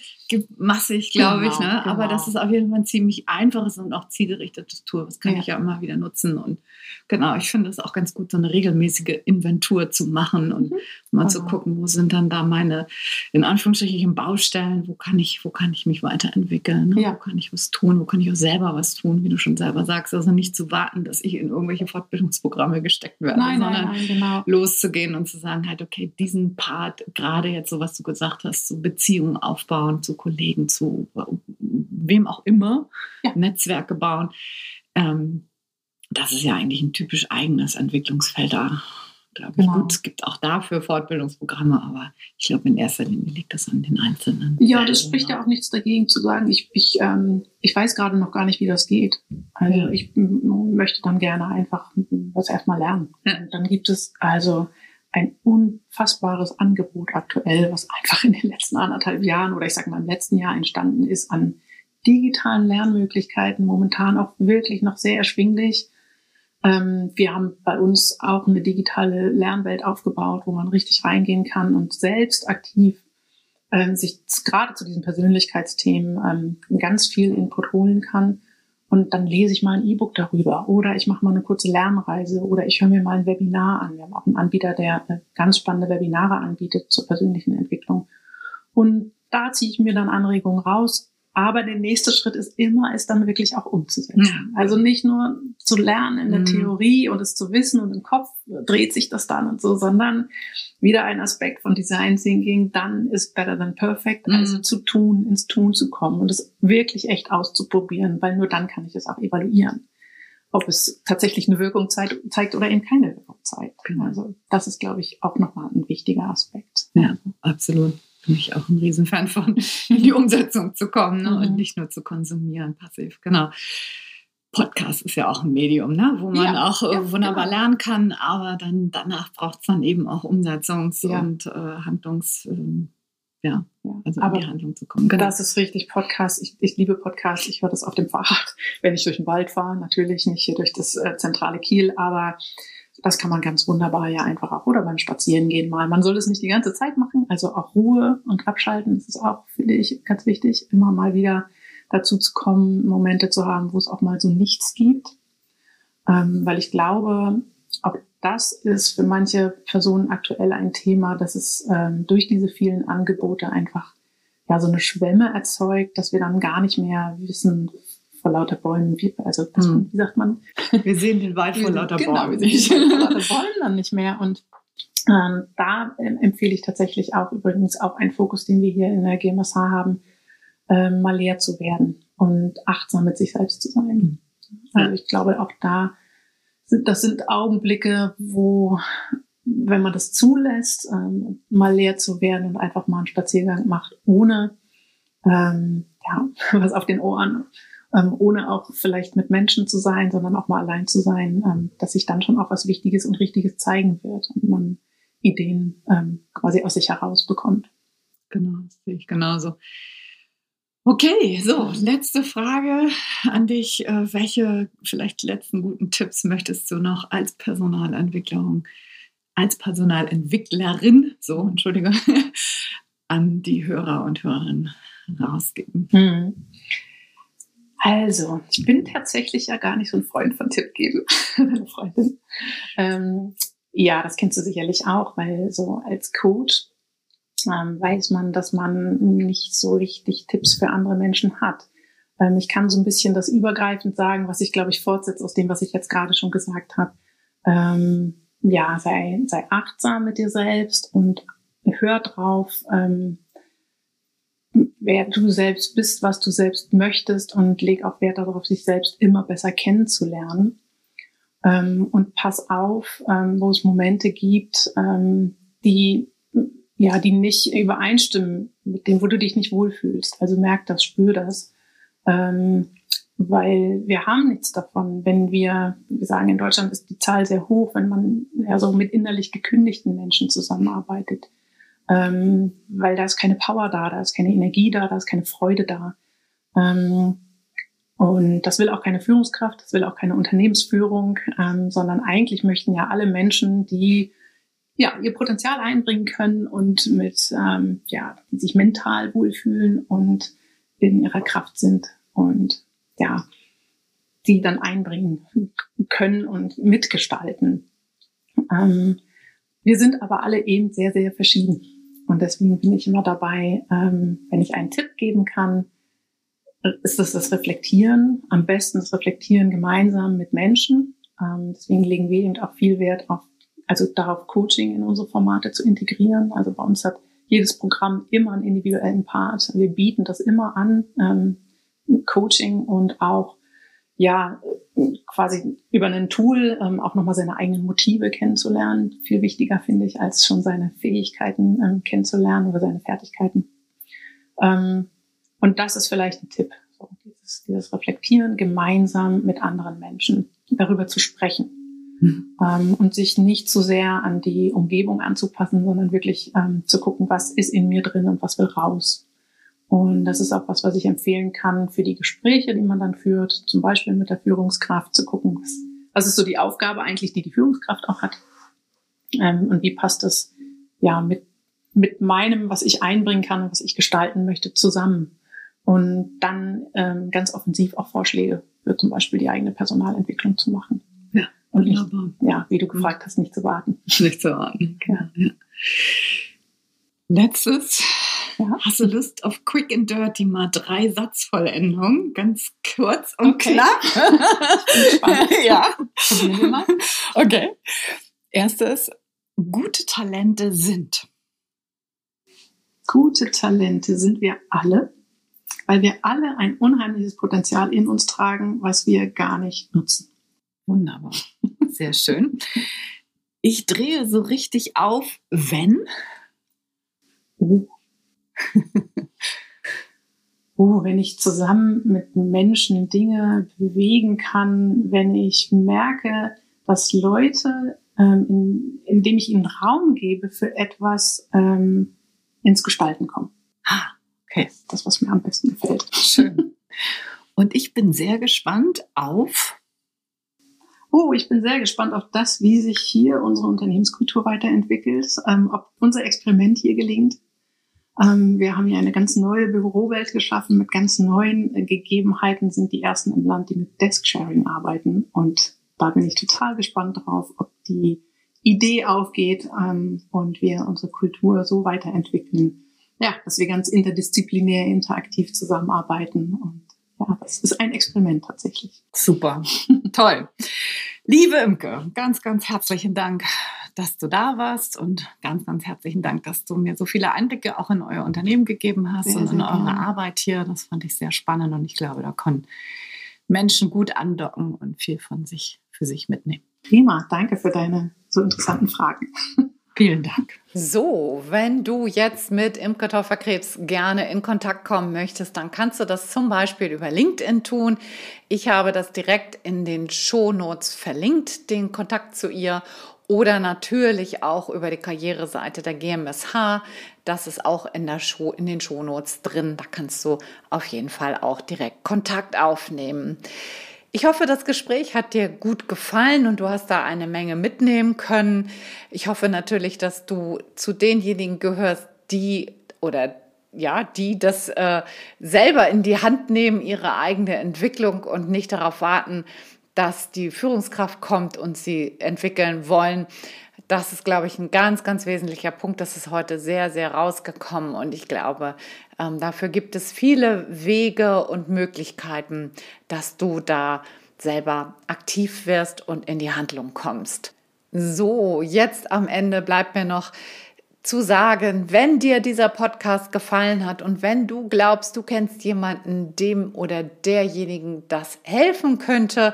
massig, glaube ich, Genau, ne? Aber genau. das ist auf jeden Fall ein ziemlich einfaches und auch zielgerichtetes Tool. Das kann Ja. ich ja immer wieder nutzen. Und genau, ich finde es auch ganz gut, so eine regelmäßige Inventur zu machen und Mhm. mal zu Genau. gucken, wo sind dann da meine, in Anführungsstrichen, Baustellen, wo kann ich, wo kann ich mich weiterentwickeln, ne? Ja. wo kann ich was tun, wo kann ich auch selber was tun, wie du schon selber sagst. Also nicht zu warten, dass ich in irgendwelche Fortbildungsprogramme gesteckt werde, Nein, nein, sondern nein, genau. loszugehen und zu sagen, halt, okay, diesen Part, gerade jetzt so, was du gesagt hast, so Beziehungen aufbauen zu Kollegen, zu wem auch immer, Ja. Netzwerke bauen, ähm, das ist ja eigentlich ein typisch eigenes Entwicklungsfeld da. Glaube ich. Genau. Gut, es gibt auch dafür Fortbildungsprogramme, aber ich glaube, in erster Linie liegt das an den Einzelnen. Ja, das spricht ja auch nichts dagegen zu sagen, ich, ich, ähm, ich weiß gerade noch gar nicht, wie das geht. Also ich möchte dann gerne einfach das erstmal lernen. Und dann gibt es also ein unfassbares Angebot aktuell, was einfach in den letzten anderthalb Jahren oder ich sage mal im letzten Jahr entstanden ist an digitalen Lernmöglichkeiten, momentan auch wirklich noch sehr erschwinglich. Ähm, wir haben bei uns auch eine digitale Lernwelt aufgebaut, wo man richtig reingehen kann und selbst aktiv ähm, sich gerade zu diesen Persönlichkeitsthemen ähm, ganz viel Input holen kann. Und dann lese ich mal ein E-Book darüber oder ich mache mal eine kurze Lernreise oder ich höre mir mal ein Webinar an. Wir haben auch einen Anbieter, der ganz spannende Webinare anbietet zur persönlichen Entwicklung. Und da ziehe ich mir dann Anregungen raus. Aber der nächste Schritt ist immer, es dann wirklich auch umzusetzen. Ja. Also nicht nur zu lernen in der Mhm. Theorie und es zu wissen und im Kopf dreht sich das dann und so, sondern wieder ein Aspekt von Design Thinking, dann ist better than perfect, Mhm. also zu tun, ins Tun zu kommen und es wirklich echt auszuprobieren, weil nur dann kann ich es auch evaluieren. Ob es tatsächlich eine Wirkung zeigt, zeigt oder eben keine Wirkung zeigt. Genau. Also das ist, glaube ich, auch nochmal ein wichtiger Aspekt. Ja, absolut. Bin ich auch ein Riesenfan von, in die Umsetzung zu kommen ne? Mhm. und nicht nur zu konsumieren, passiv. Genau. Podcast ist ja auch ein Medium, ne? wo man Ja, auch äh, ja, wunderbar genau. lernen kann, aber dann danach braucht es dann eben auch Umsetzungs- Ja. und äh, Handlungs, ja, Ja. also Aber in die Handlung zu kommen. Genau. Das ist richtig, Podcast. Ich, ich liebe Podcasts. Ich höre das auf dem Fahrrad, wenn ich durch den Wald fahre. Natürlich nicht hier durch das äh, zentrale Kiel, aber das kann man ganz wunderbar ja einfach auch oder beim Spazierengehen mal. Man soll es nicht die ganze Zeit machen, also auch Ruhe und Abschalten. Das ist auch, finde ich, ganz wichtig, immer mal wieder dazu zu kommen, Momente zu haben, wo es auch mal so nichts gibt. Ähm, weil ich glaube, auch das ist für manche Personen aktuell ein Thema, dass es ähm, durch diese vielen Angebote einfach ja so eine Schwemme erzeugt, dass wir dann gar nicht mehr wissen vor lauter Bäumen, wie, also dass man, Hm. wie sagt man, Wir sehen den Wald vor lauter genau, Bäumen. wir sehen den Wald vor lauter Bäumen dann nicht mehr und ähm, da ähm, empfehle ich tatsächlich auch übrigens auch einen Fokus, den wir hier in der GMSH haben, ähm, mal leer zu werden und achtsam mit sich selbst zu sein. Also ich glaube auch da sind, das sind Augenblicke, wo, wenn man das zulässt, ähm, mal leer zu werden und einfach mal einen Spaziergang macht, ohne ähm, ja, was auf den Ohren, ähm, ohne auch vielleicht mit Menschen zu sein, sondern auch mal allein zu sein, ähm, dass sich dann schon auch was Wichtiges und Richtiges zeigen wird und man Ideen ähm, quasi aus sich heraus bekommt. Genau, das sehe ich genauso. Okay, so, letzte Frage an dich. Äh, Welche vielleicht letzten guten Tipps möchtest du noch als Personalentwicklerin, als Personalentwicklerin, so, Entschuldige, an die Hörer und Hörerinnen rausgeben? Hm. Also, ich bin tatsächlich ja gar nicht so ein Freund von Tipp geben, meine Freundin. Ähm, ja, das kennst du sicherlich auch, weil so als Coach ähm, weiß man, dass man nicht so richtig Tipps für andere Menschen hat. Ähm, ich kann so ein bisschen das übergreifend sagen, was ich glaube ich fortsetze aus dem, was ich jetzt gerade schon gesagt habe. Ähm, ja, sei, sei achtsam mit dir selbst und hör drauf, ähm, wer du selbst bist, was du selbst möchtest und leg auch Wert darauf, sich selbst immer besser kennenzulernen. Ähm, und pass auf, ähm, wo es Momente gibt, ähm, die ja, die nicht übereinstimmen mit dem, wo du dich nicht wohlfühlst. Also merk das, spür das. Ähm, weil wir haben nichts davon, wenn wir, wir sagen, in Deutschland ist die Zahl sehr hoch, wenn man ja so mit innerlich gekündigten Menschen zusammenarbeitet. Ähm, weil da ist keine Power da, da ist keine Energie da, da ist keine Freude da. Ähm, und das will auch keine Führungskraft, das will auch keine Unternehmensführung, ähm, sondern eigentlich möchten ja alle Menschen, die ja ihr Potenzial einbringen können und mit ähm, ja die sich mental wohlfühlen und in ihrer Kraft sind und ja die dann einbringen können und mitgestalten. Ähm, wir sind aber alle eben sehr sehr verschieden und deswegen bin ich immer dabei, ähm, wenn ich einen Tipp geben kann, ist das das Reflektieren, am besten das Reflektieren gemeinsam mit Menschen. Ähm, deswegen legen wir eben auch viel Wert auf, also darauf Coaching in unsere Formate zu integrieren. Also bei uns hat jedes Programm immer einen individuellen Part. Wir bieten das immer an, ähm, Coaching und auch ja quasi über ein Tool ähm, auch nochmal seine eigenen Motive kennenzulernen. Viel wichtiger finde ich, als schon seine Fähigkeiten ähm, kennenzulernen oder seine Fertigkeiten. Ähm, und das ist vielleicht ein Tipp, so, dieses, dieses Reflektieren gemeinsam mit anderen Menschen, darüber zu sprechen Mhm. ähm, und sich nicht zu sehr an die Umgebung anzupassen, sondern wirklich ähm, zu gucken, was ist in mir drin und was will raus. Und das ist auch was, was ich empfehlen kann für die Gespräche, die man dann führt, zum Beispiel mit der Führungskraft, zu gucken, was, was ist so die Aufgabe eigentlich, die die Führungskraft auch hat ähm, und wie passt das ja mit mit meinem, was ich einbringen kann und was ich gestalten möchte, zusammen. Und dann ähm, ganz offensiv auch Vorschläge für zum Beispiel die eigene Personalentwicklung zu machen. Ja, Und nicht, Wunderbar. ja, wie du gefragt hast, nicht zu warten. Nicht zu warten. Ja. Ja. Letztes. Ja. Hast du Lust auf Quick and Dirty mal drei Satzvollendungen? Ganz kurz und Okay. knapp. Ja. Okay. Erstes. Gute Talente sind. Gute Talente sind wir alle, weil wir alle ein unheimliches Potenzial in uns tragen, was wir gar nicht nutzen. Wunderbar. Sehr schön. Ich drehe so richtig auf, wenn. Oh. oh, wenn ich zusammen mit Menschen Dinge bewegen kann, wenn ich merke, dass Leute, ähm, in, indem ich ihnen Raum gebe für etwas, ähm, ins Gestalten kommen. Ah, okay. Das, was mir am besten gefällt. Schön. Und ich bin sehr gespannt auf. Oh, ich bin sehr gespannt auf das, wie sich hier unsere Unternehmenskultur weiterentwickelt, ähm, ob unser Experiment hier gelingt. Ähm, wir haben hier eine ganz neue Bürowelt geschaffen mit ganz neuen äh, Gegebenheiten, sind die ersten im Land, die mit Desk-Sharing arbeiten. Und da bin ich total gespannt drauf, ob die Idee aufgeht ähm, und wir unsere Kultur so weiterentwickeln, ja, dass wir ganz interdisziplinär, interaktiv zusammenarbeiten und ja, das ist ein Experiment tatsächlich. Super, toll. Liebe Imke, ganz, ganz herzlichen Dank, dass du da warst und ganz, ganz herzlichen Dank, dass du mir so viele Einblicke auch in euer Unternehmen gegeben hast sehr, und in eure gerne. Arbeit hier. Das fand ich sehr spannend und ich glaube, da können Menschen gut andocken und viel von sich für sich mitnehmen. Prima, danke für deine so interessanten Fragen. Vielen Dank. So, wenn du jetzt mit Imke Taufer-Krebs gerne in Kontakt kommen möchtest, dann kannst du das zum Beispiel über LinkedIn tun. Ich habe das direkt in den Shownotes verlinkt, den Kontakt zu ihr. Oder natürlich auch über die Karriereseite der GMSH. Das ist auch in, der Show, in den Shownotes drin. Da kannst du auf jeden Fall auch direkt Kontakt aufnehmen. Ich hoffe, das Gespräch hat dir gut gefallen und du hast da eine Menge mitnehmen können. Ich hoffe natürlich, dass du zu denjenigen gehörst, die oder ja, die das äh, selber in die Hand nehmen, ihre eigene Entwicklung und nicht darauf warten, dass die Führungskraft kommt und sie entwickeln wollen. Das ist, glaube ich, ein ganz, ganz wesentlicher Punkt. Das ist heute sehr, sehr rausgekommen und ich glaube, ähm, dafür gibt es viele Wege und Möglichkeiten, dass du da selber aktiv wirst und in die Handlung kommst. So, jetzt am Ende bleibt mir noch zu sagen, wenn dir dieser Podcast gefallen hat und wenn du glaubst, du kennst jemanden, dem oder derjenigen das helfen könnte,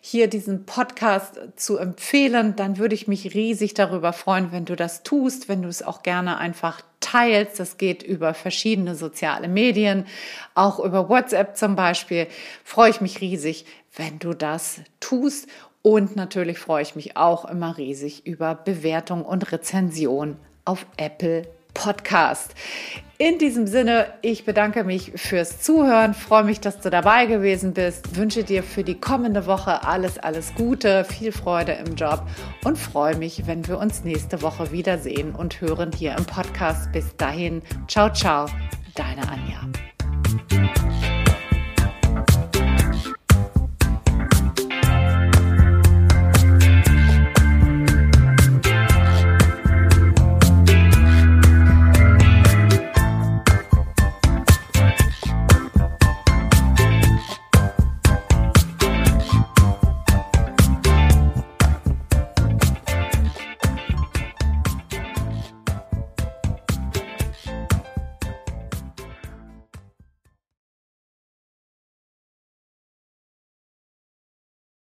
hier diesen Podcast zu empfehlen, dann würde ich mich riesig darüber freuen, wenn du das tust, wenn du es auch gerne einfach teilst. Das geht über verschiedene soziale Medien, auch über WhatsApp zum Beispiel. Freue ich mich riesig, wenn du das tust. Und natürlich freue ich mich auch immer riesig über Bewertung und Rezension auf Apple Podcast. In diesem Sinne, ich bedanke mich fürs Zuhören, freue mich, dass du dabei gewesen bist, wünsche dir für die kommende Woche alles, alles Gute, viel Freude im Job und freue mich, wenn wir uns nächste Woche wiedersehen und hören hier im Podcast. Bis dahin, ciao, ciao, deine Anja.